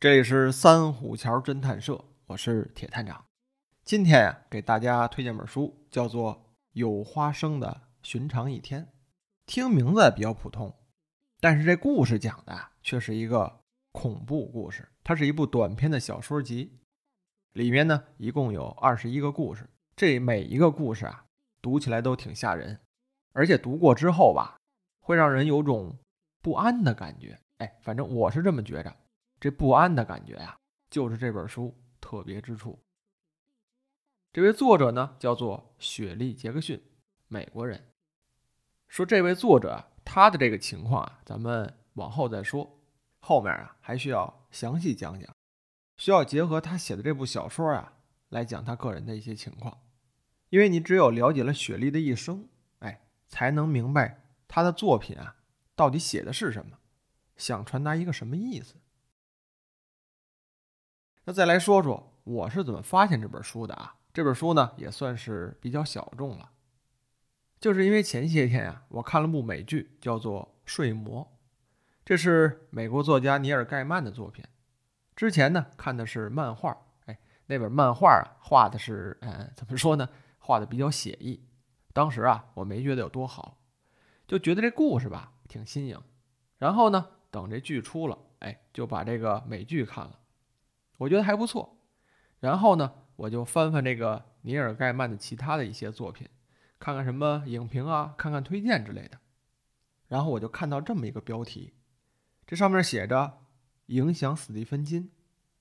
这里是三虎桥侦探社，我是铁探长。今天呀，给大家推荐本书，叫做《有花生的寻常一天》。听名字比较普通，但是这故事讲的啊却是一个恐怖故事。它是一部短篇的小说集，里面呢一共有二十一个故事。这每一个故事啊，读起来都挺吓人，而且读过之后吧，会让人有种不安的感觉。哎，反正我是这么觉着。这不安的感觉呀，就是这本书特别之处。这位作者呢，叫做雪莉·杰克逊，美国人。说这位作者他的这个情况啊，咱们往后再说。后面啊，还需要详细讲讲，需要结合他写的这部小说啊，来讲他个人的一些情况。因为你只有了解了雪莉的一生，哎，才能明白他的作品啊，到底写的是什么，想传达一个什么意思。那再来说说我是怎么发现这本书的啊？这本书呢也算是比较小众了，就是因为前些天呀，我看了部美剧，叫做《睡魔》，这是美国作家尼尔盖曼的作品。之前呢看的是漫画，哎，那本漫画啊画的是，嗯，怎么说呢？画的比较写意。当时啊我没觉得有多好，就觉得这故事吧挺新颖。然后呢等这剧出了，哎，就把这个美剧看了。我觉得还不错，然后呢，我就翻翻这个尼尔盖曼的其他的一些作品，看看什么影评啊，看看推荐之类的。然后我就看到这么一个标题，这上面写着“影响斯蒂芬金、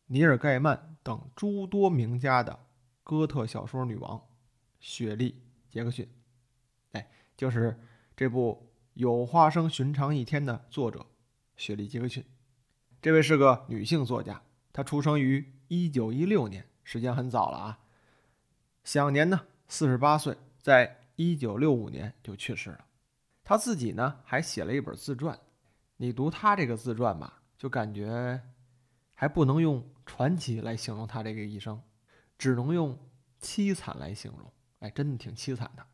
尼尔盖曼等诸多名家的哥特小说女王雪莉·杰克逊”。哎，就是这部《有花生寻常一天》的作者雪莉·杰克逊。这位是个女性作家。他出生于一九一六年，时间很早了啊。享年呢四十八岁，在一九六五年就去世了。他自己呢还写了一本自传。你读他这个自传吧，就感觉还不能用传奇来形容他这个一生，只能用凄惨来形容。哎，真的挺凄惨的。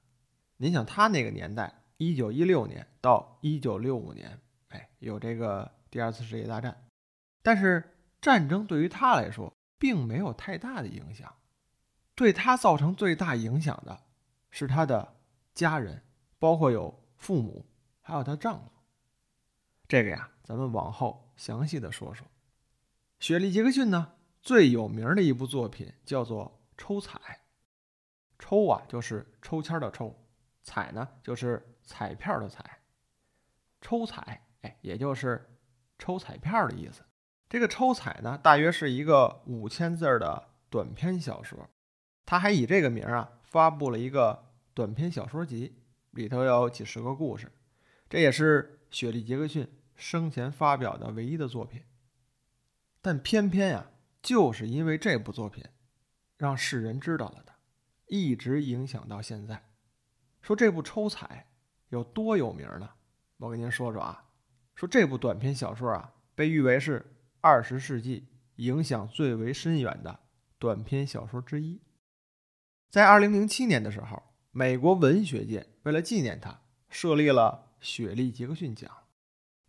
您想他那个年代，一九一六年到一九六五年，哎，有这个第二次世界大战，但是。战争对于他来说并没有太大的影响，对他造成最大影响的是他的家人，包括有父母，还有她丈夫。这个呀，咱们往后详细的说说。雪莉·杰克逊呢，最有名的一部作品叫做《抽彩》。抽啊，就是抽签的抽；彩呢，就是彩票的彩。抽彩，哎，也就是抽彩票的意思。这个抽彩呢，大约是一个五千字的短篇小说，他还以这个名啊发布了一个短篇小说集，里头有几十个故事，这也是雪莉·杰克逊生前发表的唯一的作品。但偏偏呀，就是因为这部作品，让世人知道了他，一直影响到现在。说这部抽彩有多有名呢？我跟您说说啊，说这部短篇小说啊，被誉为是。二十世纪影响最为深远的短篇小说之一，在二零零七年的时候，美国文学界为了纪念他，设立了雪莉·杰克逊奖，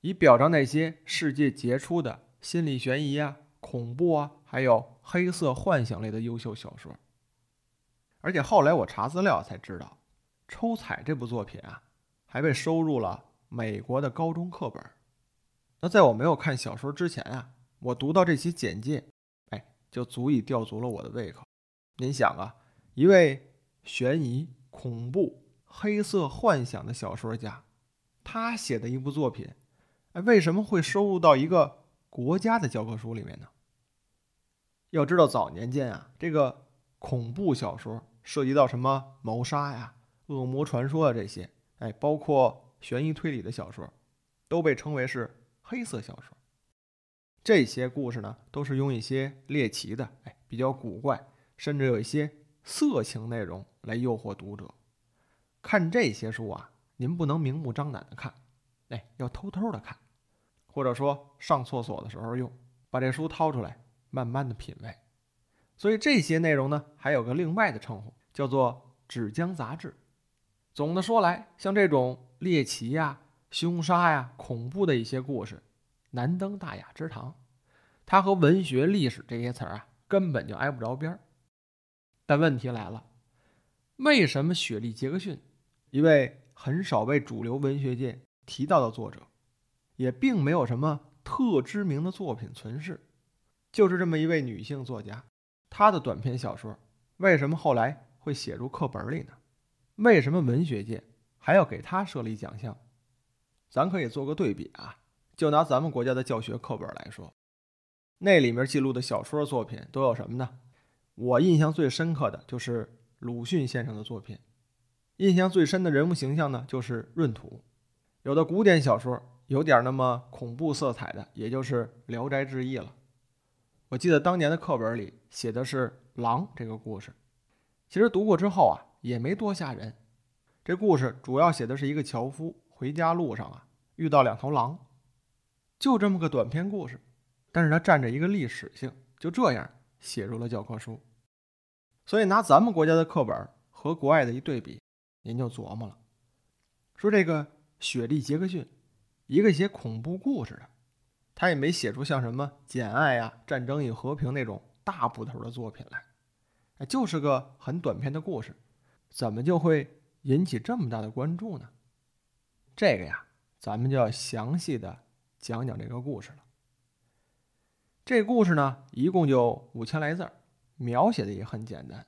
以表彰那些世界杰出的心理悬疑啊、恐怖啊，还有黑色幻想类的优秀小说。而且后来我查资料才知道，《抽彩》这部作品啊，还被收入了美国的高中课本。那在我没有看小说之前啊。我读到这些简介，哎，就足以吊足了我的胃口。您想啊，一位悬疑、恐怖、黑色幻想的小说家，他写的一部作品，哎，为什么会收入到一个国家的教科书里面呢？要知道，早年间啊，这个恐怖小说涉及到什么谋杀呀、恶魔传说啊这些，哎，包括悬疑推理的小说，都被称为是黑色小说。这些故事呢，都是用一些猎奇的，哎，比较古怪，甚至有一些色情内容来诱惑读者。看这些书啊，您不能明目张胆的看，哎，要偷偷的看，或者说上厕所的时候用，把这书掏出来，慢慢的品味。所以这些内容呢，还有个另外的称呼，叫做纸浆杂志。总的说来，像这种猎奇呀、凶杀呀、恐怖的一些故事。难登大雅之堂，它和文学、历史这些词儿啊，根本就挨不着边儿。但问题来了，为什么雪莉·杰克逊，一位很少被主流文学界提到的作者，也并没有什么特知名的作品存世，就是这么一位女性作家，她的短篇小说为什么后来会写入课本里呢？为什么文学界还要给她设立奖项？咱可以做个对比啊，就拿咱们国家的教学课本来说。那里面记录的小说作品都有什么呢？我印象最深刻的就是鲁迅先生的作品，印象最深的人物形象呢就是闰土。有的古典小说有点那么恐怖色彩的，也就是《聊斋志异》了。我记得当年的课本里写的是狼这个故事，其实读过之后啊也没多吓人。这故事主要写的是一个樵夫回家路上啊遇到两头狼，就这么个短篇故事。但是它占着一个历史性，就这样写入了教科书。所以拿咱们国家的课本和国外的一对比，您就琢磨了：说这个雪莉·杰克逊，一个写恐怖故事的，他也没写出像什么《简爱》呀、《战争与和平》那种大部头的作品来，哎，就是个很短篇的故事，怎么就会引起这么大的关注呢？这个呀，咱们就要详细的讲讲这个故事了。这故事呢，一共就五千来字儿，描写的也很简单，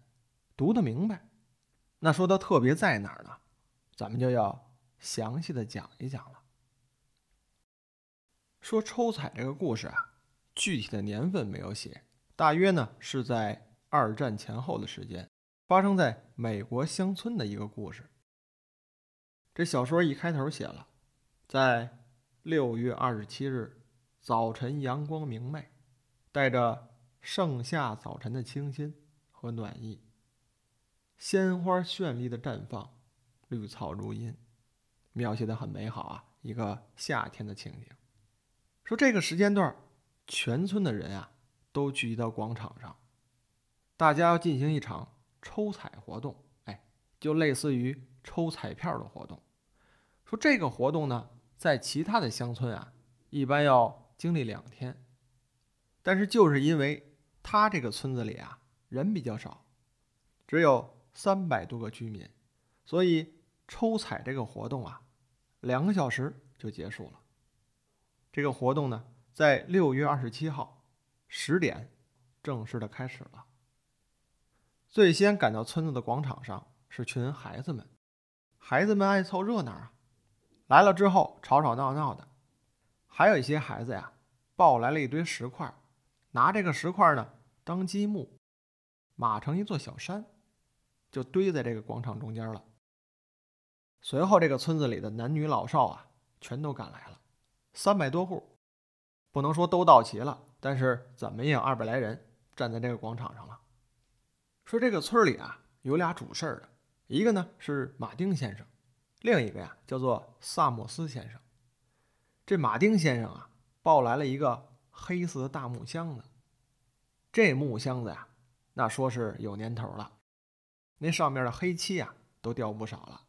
读得明白。那说它特别在哪儿呢？咱们就要详细的讲一讲了。说抽彩这个故事啊，具体的年份没有写，大约呢是在二战前后的时间，发生在美国乡村的一个故事。这小说一开头写了，在六月二十七日早晨，阳光明媚。带着盛夏早晨的清新和暖意，鲜花绚丽的绽放，绿草如茵，描写的很美好啊！一个夏天的情景。说这个时间段，全村的人啊都聚集到广场上，大家要进行一场抽彩活动，哎，就类似于抽彩票的活动。说这个活动呢，在其他的乡村啊，一般要经历两天。但是就是因为他这个村子里啊人比较少，只有三百多个居民，所以抽彩这个活动啊，两个小时就结束了。这个活动呢，在六月二十七号十点正式的开始了。最先赶到村子的广场上是群孩子们，孩子们爱凑热闹啊，来了之后吵吵闹闹的，还有一些孩子呀抱来了一堆石块。拿这个石块呢当积木，码成一座小山，就堆在这个广场中间了。随后，这个村子里的男女老少啊，全都赶来了，三百多户，不能说都到齐了，但是怎么也有二百来人站在这个广场上了。说这个村里啊，有俩主事儿的，一个呢是马丁先生，另一个呀叫做萨默斯先生。这马丁先生啊，抱来了一个。黑色的大木箱子，这木箱子呀，那说是有年头了，那上面的黑漆啊都掉不少了，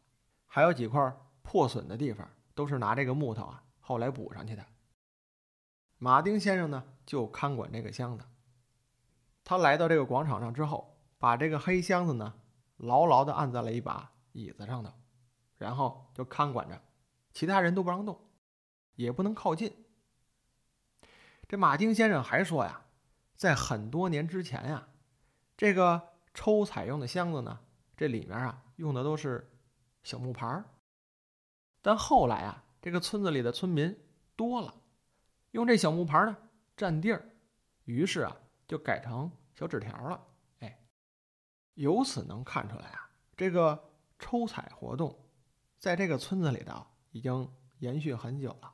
还有几块破损的地方，都是拿这个木头啊后来补上去的。马丁先生呢就看管这个箱子，他来到这个广场上之后，把这个黑箱子呢牢牢地按在了一把椅子上头，然后就看管着，其他人都不让动，也不能靠近。这马丁先生还说呀，在很多年之前呀，这个抽彩用的箱子呢，这里面啊用的都是小木牌儿。但后来啊，这个村子里的村民多了，用这小木牌呢占地儿，于是啊就改成小纸条了。哎，由此能看出来啊，这个抽彩活动在这个村子里头已经延续很久了。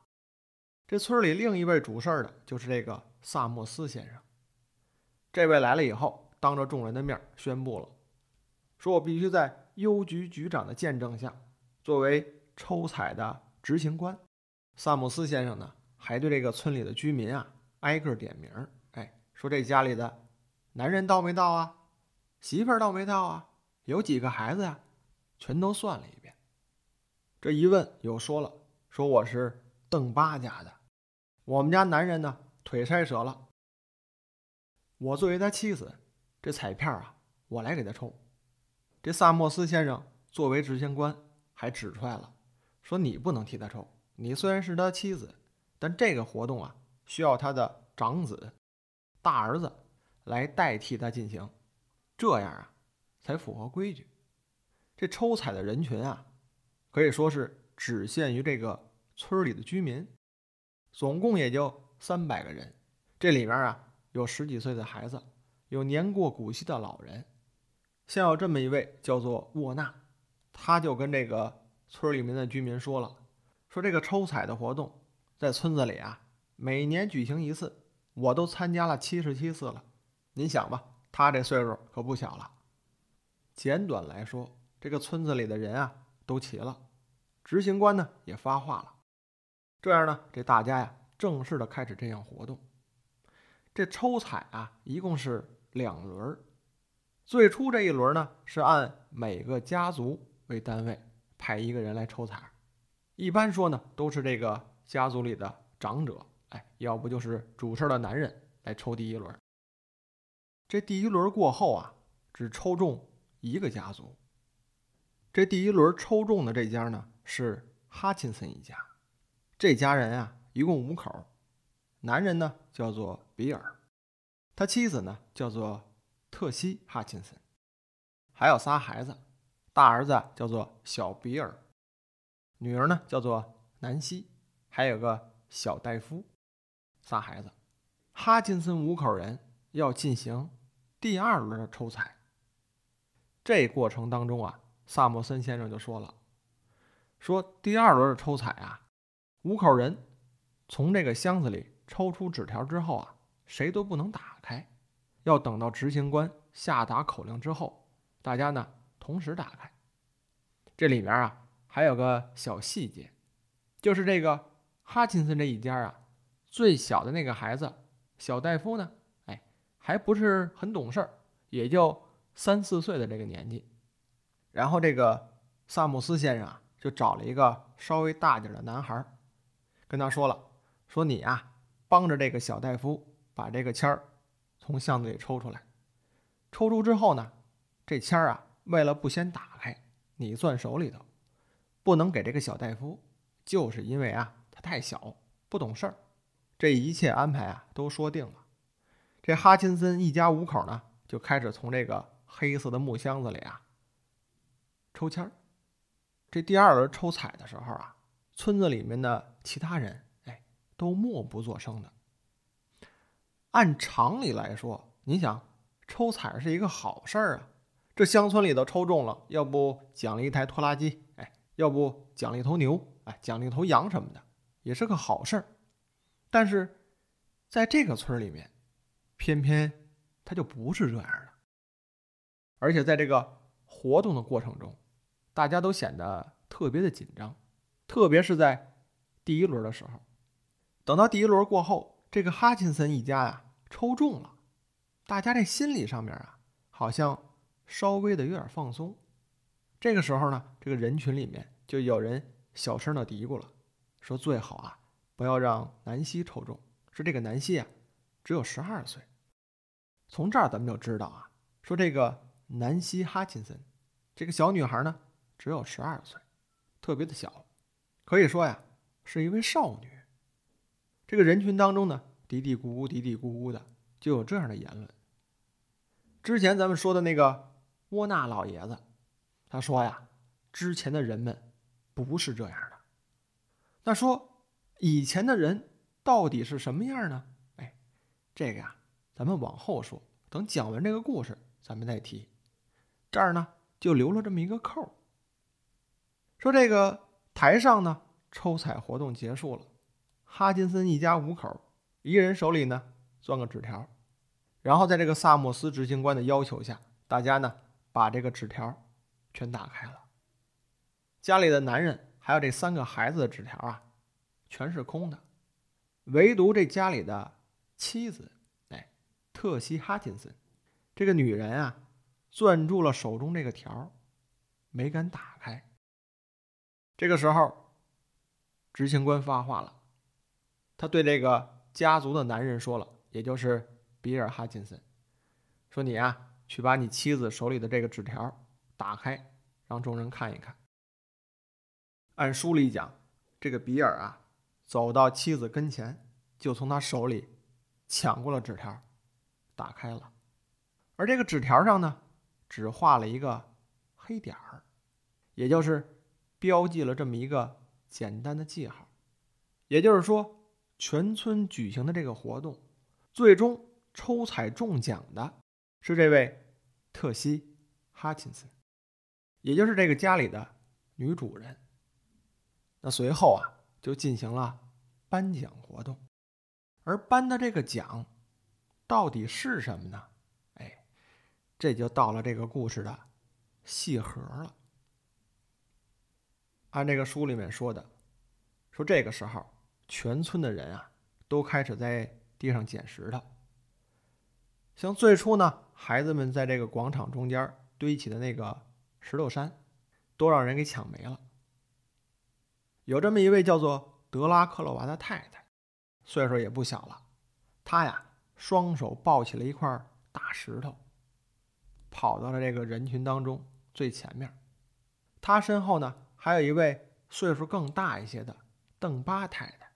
这村里另一位主事儿的就是这个萨默斯先生。这位来了以后，当着众人的面宣布了，说我必须在邮局局长的见证下，作为抽彩的执行官。萨默斯先生呢，还对这个村里的居民啊挨个点名，哎，说这家里的男人到没到啊，媳妇儿到没到啊，有几个孩子呀，全都算了一遍。这一问又说了，说我是邓八家的。我们家男人呢，腿摔折了，我作为他妻子，这彩票啊，我来给他抽。这萨默斯先生作为执行官，还指出来了，说你不能替他抽。你虽然是他妻子，但这个活动啊，需要他的长子、大儿子来代替他进行，这样啊，才符合规矩。这抽彩的人群啊，可以说是只限于这个村里的居民，总共也就三百个人。这里面啊，有十几岁的孩子，有年过古稀的老人。像有这么一位叫做沃纳，他就跟这个村里面的居民说了。说这个抽彩的活动在村子里啊，每年举行一次，我都参加了七十七次了。您想吧，他这岁数可不小了。简短来说，这个村子里的人啊都齐了，执行官呢也发话了。这样呢，这大家呀正式的开始这项活动。这抽彩啊，一共是两轮儿。最初这一轮呢，是按每个家族为单位派一个人来抽彩。一般说呢，都是这个家族里的长者，哎，要不就是主事的男人来抽第一轮。这第一轮过后啊，只抽中一个家族。这第一轮抽中的这家呢是哈钦森一家，这家人啊一共五口，男人呢叫做比尔，他妻子呢叫做特西哈钦森，还有仨孩子，大儿子叫做小比尔。女儿呢，叫做南希，还有个小戴夫，仨孩子。哈金森五口人要进行第二轮的抽彩。这过程当中啊，萨默森先生就说了：“说第二轮的抽彩啊，五口人从这个箱子里抽出纸条之后啊，谁都不能打开，要等到执行官下达口令之后，大家呢同时打开。这里面啊。”还有个小细节，就是这个哈钦森这一家啊，最小的那个孩子小戴夫呢，哎，还不是很懂事儿，也就三四岁的这个年纪。然后这个萨姆斯先生啊，就找了一个稍微大点的男孩，跟他说了，说你啊，帮着这个小戴夫把这个签儿从箱子里抽出来。抽出之后呢，这签儿啊，为了不先打开，你攥手里头。不能给这个小戴夫，就是因为啊，他太小，不懂事儿。这一切安排啊，都说定了。这哈钦森一家五口呢，就开始从这个黑色的木箱子里啊抽签儿。这第二轮抽彩的时候啊，村子里面的其他人哎，都默不作声的。按常理来说，你想抽彩是一个好事儿啊，这乡村里头抽中了，要不奖励一台拖拉机？哎要不奖励一头牛，哎，奖励一头羊什么的，也是个好事儿。但是，在这个村里面，偏偏他就不是这样的。而且在这个活动的过程中，大家都显得特别的紧张，特别是在第一轮的时候。等到第一轮过后，这个哈钦森一家呀抽中了，大家这心理上面啊，好像稍微的有点放松。这个时候呢，这个人群里面就有人小声的嘀咕了，说最好啊不要让南希抽中。说这个南希啊只有十二岁。从这儿咱们就知道啊，说这个南希哈钦森这个小女孩呢只有十二岁，特别的小，可以说呀是一位少女。这个人群当中呢嘀嘀咕咕、嘀嘀咕咕的，就有这样的言论。之前咱们说的那个沃纳老爷子。他说呀，之前的人们不是这样的。那说以前的人到底是什么样呢？哎，这个呀，咱们往后说，等讲完这个故事，咱们再提。这儿呢，就留了这么一个扣说这个台上呢，抽彩活动结束了，哈金森一家五口，一人手里呢攥个纸条，然后在这个萨默斯执行官的要求下，大家呢把这个纸条。全打开了，家里的男人还有这三个孩子的纸条啊，全是空的，唯独这家里的妻子，哎，特西哈金森，这个女人啊，攥住了手中这个条，没敢打开。这个时候，执行官发话了，他对这个家族的男人说了，也就是比尔·哈金森，说：“你啊，去把你妻子手里的这个纸条打开，让众人看一看。”按书里讲，这个比尔啊，走到妻子跟前，就从他手里抢过了纸条，打开了。而这个纸条上呢，只画了一个黑点儿，也就是标记了这么一个简单的记号。也就是说，全村举行的这个活动，最终抽彩中奖的是这位特西·哈钦森，也就是这个家里的女主人。那随后啊，就进行了颁奖活动，而颁的这个奖到底是什么呢？哎，这就到了这个故事的细核了。按这个书里面说的，说这个时候。全村的人啊，都开始在地上捡石头。像最初呢，孩子们在这个广场中间堆起的那个石头山，都让人给抢没了。有这么一位叫做德拉克洛娃的太太，岁数也不小了。她呀，双手抱起了一块大石头，跑到了这个人群当中最前面。她身后呢，还有一位岁数更大一些的邓八太太。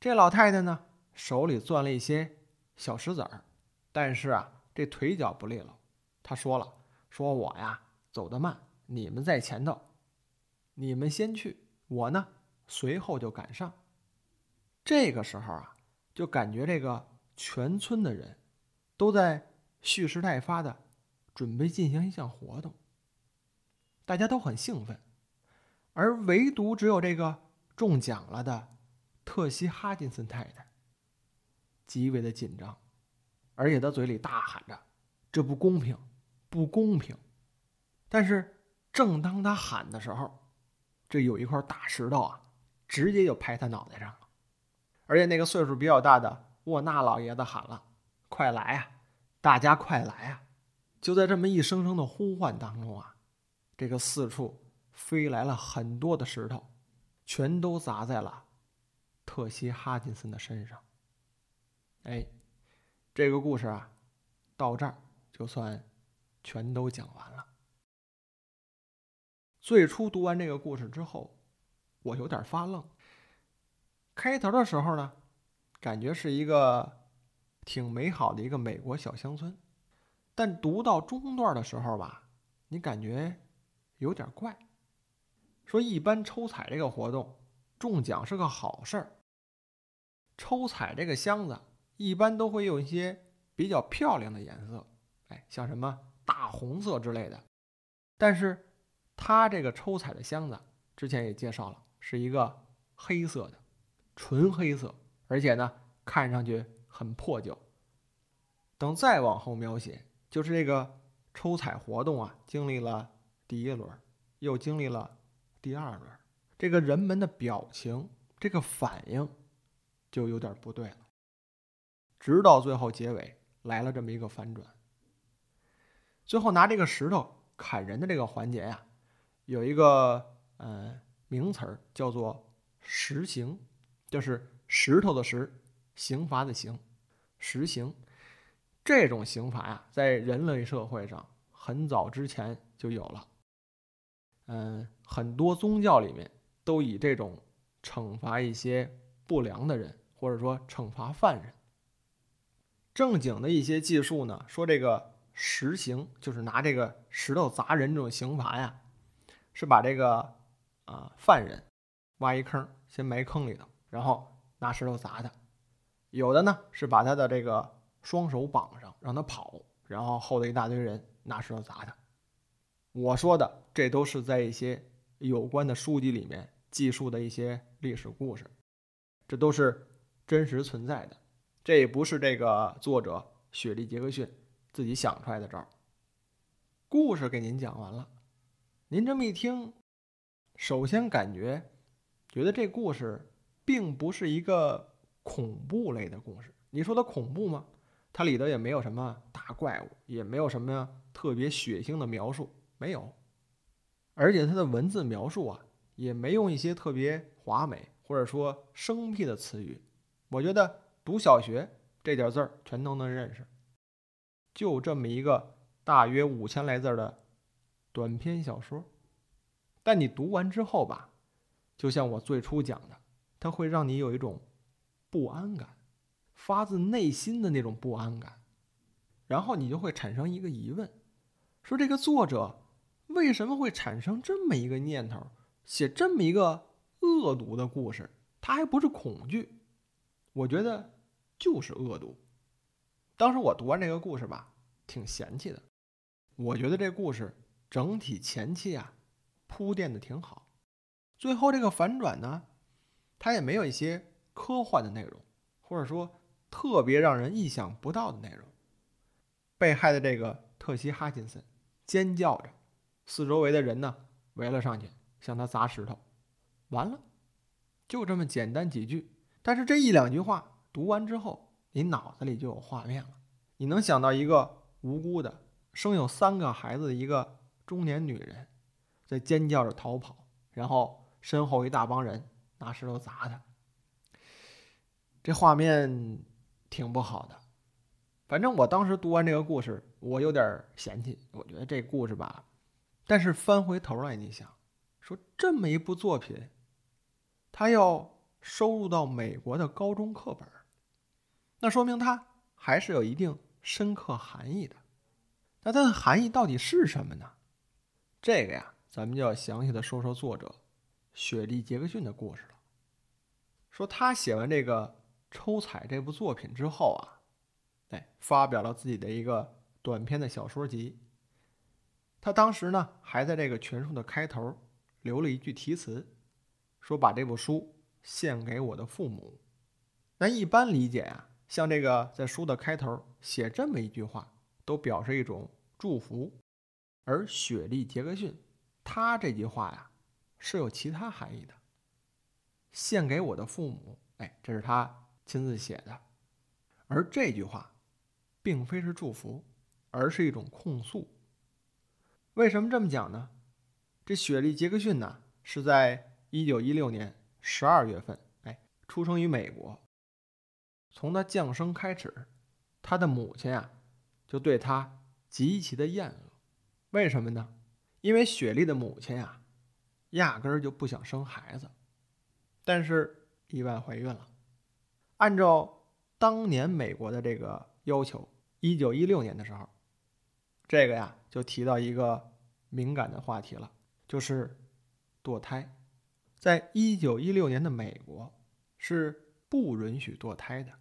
这老太太呢，手里攥了一些小石子儿，但是啊，这腿脚不利落。她说了：“说我呀，走得慢，你们在前头，你们先去，我呢，随后就赶上。”这个时候啊，就感觉这个全村的人都在蓄势待发的准备进行一项活动，大家都很兴奋，而唯独只有这个中奖了的。特西·哈金森太太极为的紧张，而且他嘴里大喊着：“这不公平，不公平！”但是，正当他喊的时候，这有一块大石头啊，直接就拍他脑袋上了。而且，那个岁数比较大的沃纳老爷子喊了：“快来啊，大家快来啊！”就在这么一声声的呼唤当中啊，这个四处飞来了很多的石头，全都砸在了。特西·哈金森的身上。哎，这个故事啊，到这儿就算全都讲完了。最初读完这个故事之后，我有点发愣。开头的时候呢，感觉是一个挺美好的一个美国小乡村，但读到中段的时候吧，你感觉有点怪。说一般抽彩这个活动，中奖是个好事儿。抽彩这个箱子一般都会有一些比较漂亮的颜色，哎，像什么大红色之类的。但是它这个抽彩的箱子之前也介绍了，是一个黑色的，纯黑色，而且呢看上去很破旧。等再往后描写，就是这个抽彩活动啊，经历了第一轮，又经历了第二轮，这个人们的表情，这个反应。就有点不对了。直到最后结尾来了这么一个反转。最后拿这个石头砍人的这个环节呀，有一个呃名词儿叫做“石刑”，就是石头的石，刑罚的刑，石刑。这种刑罚呀，在人类社会上很早之前就有了。嗯，很多宗教里面都以这种惩罚一些不良的人。或者说惩罚犯人，正经的一些技术呢，说这个实刑就是拿这个石头砸人这种刑罚呀，是把这个啊犯人挖一坑，先埋坑里头，然后拿石头砸他。有的呢是把他的这个双手绑上，让他跑，然后后头一大堆人拿石头砸他。我说的这都是在一些有关的书籍里面记述的一些历史故事，这都是。真实存在的，这也不是这个作者雪莉·杰克逊自己想出来的招儿。故事给您讲完了，您这么一听，首先感觉觉得这故事并不是一个恐怖类的故事。你说它恐怖吗？它里头也没有什么大怪物，也没有什么特别血腥的描述，没有。而且它的文字描述啊，也没用一些特别华美或者说生僻的词语。我觉得读小学这点字儿全都能认识。就这么一个大约五千来字的短篇小说，但你读完之后吧，就像我最初讲的，它会让你有一种不安感，发自内心的那种不安感，然后你就会产生一个疑问：说这个作者为什么会产生这么一个念头，写这么一个恶毒的故事？他还不是恐惧，我觉得就是恶毒。当时我读完这个故事吧，挺嫌弃的。我觉得这故事整体前期啊铺垫的挺好，最后这个反转呢，它也没有一些科幻的内容，或者说特别让人意想不到的内容。被害的这个特西·哈金森尖叫着，四周围的人呢围了上去，向他砸石头。完了，就这么简单几句，但是这一两句话读完之后。你脑子里就有画面了，你能想到一个无辜的生有三个孩子的一个中年女人，在尖叫着逃跑，然后身后一大帮人拿石头砸她。这画面挺不好的。反正我当时读完这个故事，我有点嫌弃，我觉得这故事吧。但是翻回头来，你想，说这么一部作品，它要收入到美国的高中课本。那说明它还是有一定深刻含义的。那它的含义到底是什么呢？这个呀，咱们就要详细的说说作者雪莉·杰克逊的故事了。说他写完这个《抽彩》这部作品之后啊，哎，发表了自己的一个短篇的小说集。他当时呢，还在这个全书的开头留了一句题词，说把这部书献给我的父母。那一般理解啊。像这个在书的开头写这么一句话，都表示一种祝福，而雪莉·杰克逊，他这句话呀是有其他含义的。献给我的父母，哎，这是他亲自写的，而这句话，并非是祝福，而是一种控诉。为什么这么讲呢？这雪莉·杰克逊呢，是在一九一六年十二月份，哎，出生于美国。从他降生开始，他的母亲啊，就对他极其的厌恶。为什么呢？因为雪莉的母亲啊，压根儿就不想生孩子，但是意外怀孕了。按照当年美国的这个要求，一九一六年的时候，这个呀就提到一个敏感的话题了，就是堕胎。在一九一六年的美国是。不允许堕胎的，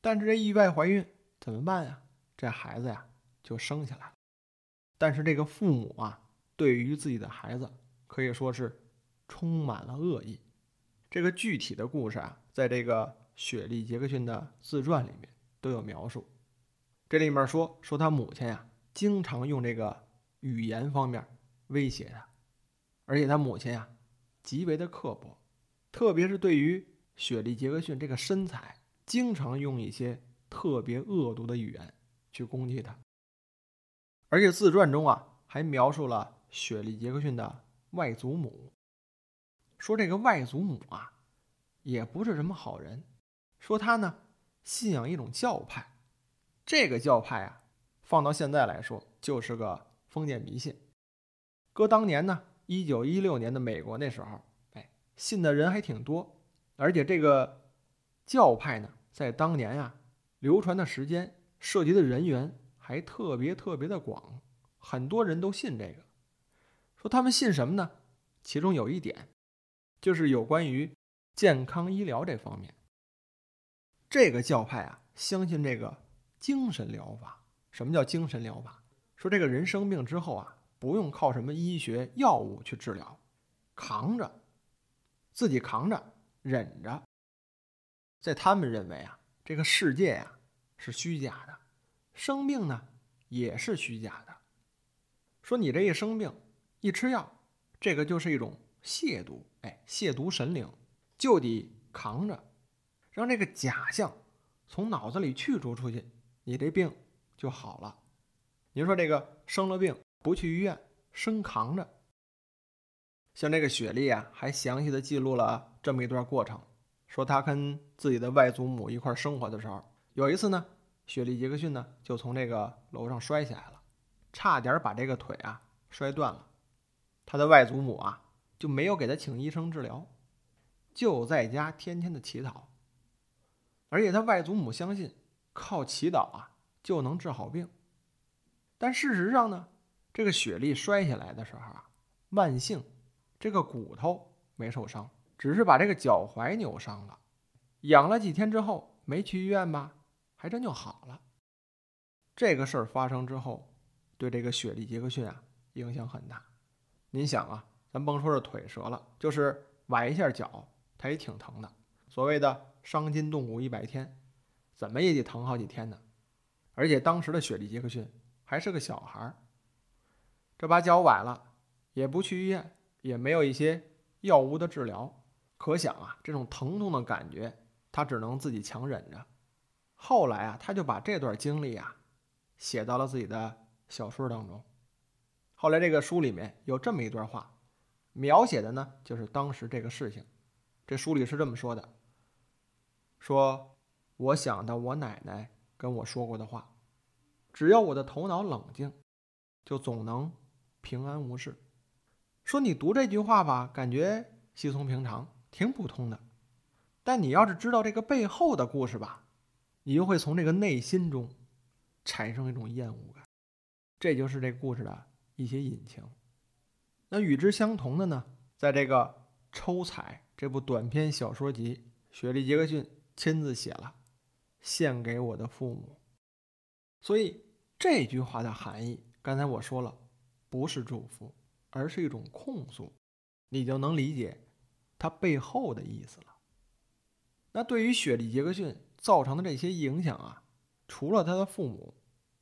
但是这意外怀孕怎么办呀？这孩子呀就生下来了。但是这个父母啊，对于自己的孩子可以说是充满了恶意。这个具体的故事啊，在这个雪莉·杰克逊的自传里面都有描述。这里面说说他母亲呀，经常用这个语言方面威胁他，而且他母亲呀极为的刻薄，特别是对于。雪莉·杰克逊这个身材，经常用一些特别恶毒的语言去攻击他。而且自传中啊，还描述了雪莉·杰克逊的外祖母，说这个外祖母啊，也不是什么好人，说他呢信仰一种教派，这个教派啊，放到现在来说就是个封建迷信。搁当年呢，一九一六年的美国那时候，哎，信的人还挺多。而且这个教派呢，在当年呀，流传的时间、涉及的人员还特别特别的广，很多人都信这个。说他们信什么呢？其中有一点，就是有关于健康医疗这方面。这个教派啊，相信这个精神疗法。什么叫精神疗法？说这个人生病之后啊，不用靠什么医学药物去治疗，扛着，自己扛着。忍着，在他们认为啊，这个世界呀是虚假的，生病呢也是虚假的。说你这一生病，一吃药，这个就是一种亵渎，哎，亵渎神灵，就得扛着，让这个假象从脑子里去除出去，你这病就好了。您说这个生了病不去医院，生扛着。像这个雪莉啊，还详细的记录了这么一段过程，说她跟自己的外祖母一块生活的时候，有一次呢，雪莉·杰克逊呢就从这个楼上摔下来了，差点把这个腿啊摔断了。他的外祖母啊就没有给他请医生治疗，就在家天天的祈祷。而且他外祖母相信靠祈祷啊就能治好病。但事实上呢，这个雪莉摔下来的时候啊，万幸这个骨头没受伤，只是把这个脚踝扭伤了。养了几天之后没去医院吧。还真就好了。这个事儿发生之后，对这个雪莉·杰克逊啊影响很大。您想啊，咱甭说是腿折了，就是崴一下脚，他也挺疼的。所谓的伤筋动骨一百天，怎么也得疼好几天呢。而且当时的雪莉·杰克逊还是个小孩儿，这把脚崴了，也不去医院，也没有一些药物的治疗，可想啊，这种疼痛的感觉，他只能自己强忍着。后来啊，他就把这段经历啊写到了自己的小说当中。后来这个书里面有这么一段话，描写的呢就是当时这个事情。这书里是这么说的：说我想到我奶奶跟我说过的话，只要我的头脑冷静，就总能平安无事。说你读这句话吧，感觉稀松平常，挺普通的。但你要是知道这个背后的故事吧。你就会从这个内心中产生一种厌恶感，这就是这故事的一些隐情。那与之相同的呢，在这个《抽彩》这部短篇小说集，雪莉·杰克逊亲自写了，献给我的父母。所以这句话的含义，刚才我说了，不是祝福，而是一种控诉，你就能理解它背后的意思了。那对于雪莉·杰克逊。造成的这些影响啊，除了她的父母，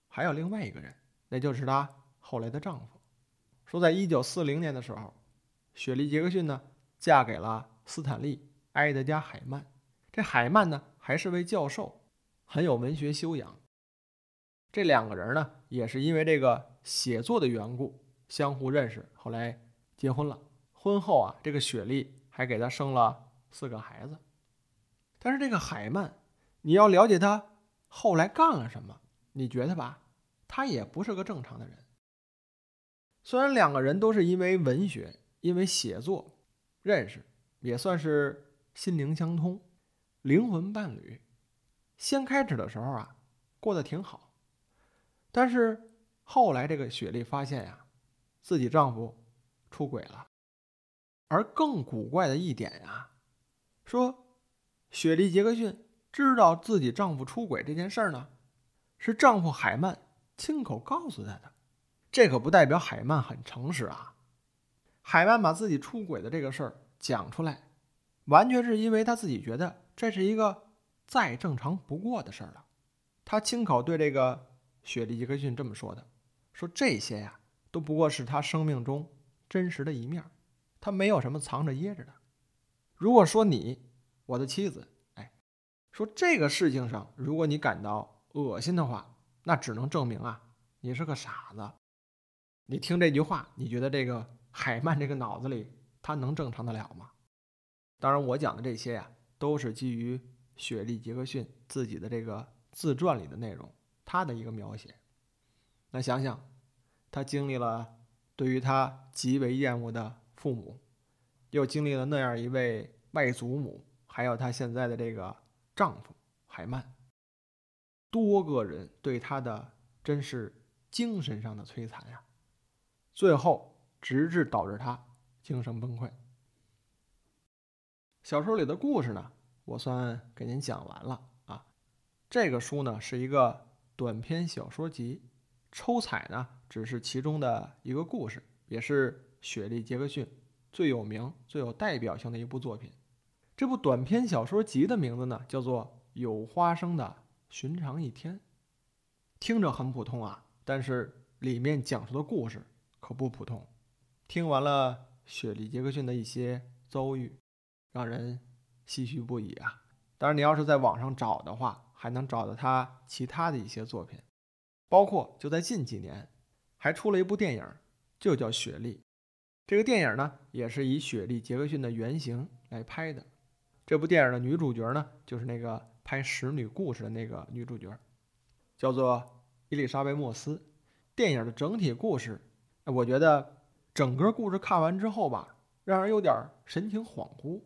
还有另外一个人，那就是她后来的丈夫。说在一九四零年的时候，雪莉·杰克逊呢嫁给了斯坦利·埃德加·海曼。这海曼呢还是位教授，很有文学修养。这两个人呢也是因为这个写作的缘故相互认识，后来结婚了。婚后啊，这个雪莉还给他生了四个孩子。但是这个海曼。你要了解他后来干了什么？你觉得吧，他也不是个正常的人。虽然两个人都是因为文学、因为写作认识，也算是心灵相通、灵魂伴侣。先开始的时候啊，过得挺好。但是后来这个雪莉发现呀，自己丈夫出轨了。而更古怪的一点呀，说雪莉·杰克逊。知道自己丈夫出轨这件事儿呢，是丈夫海曼亲口告诉她的。这可不代表海曼很诚实啊。海曼把自己出轨的这个事儿讲出来，完全是因为他自己觉得这是一个再正常不过的事儿了。他亲口对这个雪莉·杰克逊这么说的：“说这些呀，都不过是他生命中真实的一面，他没有什么藏着掖着的。如果说你，我的妻子。”哎说这个事情上，如果你感到恶心的话，那只能证明啊，你是个傻子。你听这句话，你觉得这个海曼这个脑子里他能正常得了吗？当然，我讲的这些呀，都是基于雪莉·杰克逊自己的这个自传里的内容，他的一个描写。那想想，他经历了对于他极为厌恶的父母，又经历了那样一位外祖母，还有他现在的这个。丈夫海曼，多个人对她的真是精神上的摧残呀，最后直至导致她精神崩溃。小说里的故事呢，我算给您讲完了啊。这个书呢是一个短篇小说集，抽彩呢只是其中的一个故事，也是雪莉·杰克逊最有名、最有代表性的一部作品。这部短篇小说集的名字呢，叫做《有花生的寻常一天》，听着很普通啊，但是里面讲述的故事可不普通。听完了雪莉·杰克逊的一些遭遇，让人唏嘘不已啊。当然，你要是在网上找的话，还能找到他其他的一些作品，包括就在近几年，还出了一部电影，就叫《雪莉》。这个电影呢，也是以雪莉·杰克逊的原型来拍的。这部电影的女主角呢，就是那个拍《使女故事》的那个女主角，叫做伊丽莎白·莫斯。电影的整体故事，我觉得整个故事看完之后吧，让人有点神情恍惚。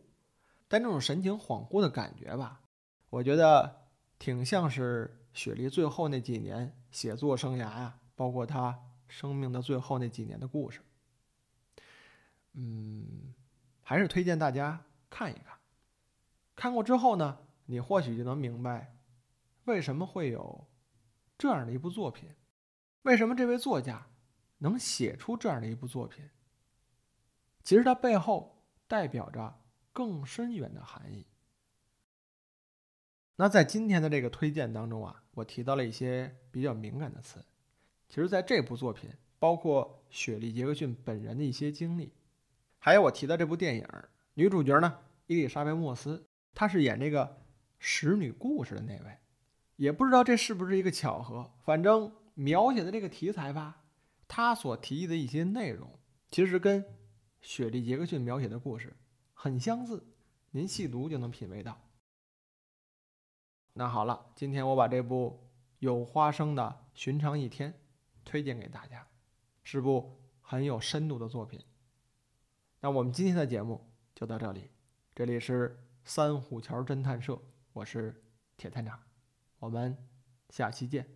但这种神情恍惚的感觉吧，我觉得挺像是雪莉最后那几年写作生涯呀，包括她生命的最后那几年的故事。嗯，还是推荐大家看一看。看过之后呢，你或许就能明白，为什么会有这样的一部作品，为什么这位作家能写出这样的一部作品。其实它背后代表着更深远的含义。那在今天的这个推荐当中啊，我提到了一些比较敏感的词。其实，在这部作品，包括雪莉·杰克逊本人的一些经历，还有我提到这部电影女主角呢，伊丽莎白·莫斯。她是演这个使女故事的那位，也不知道这是不是一个巧合。反正描写的这个题材吧，她所提议的一些内容，其实跟雪莉·杰克逊描写的故事很相似。您细读就能品味到。那好了，今天我把这部有花生的《寻常一天》推荐给大家，是部很有深度的作品。那我们今天的节目就到这里，这里是。三虎桥侦探社，我是铁探长，我们下期见。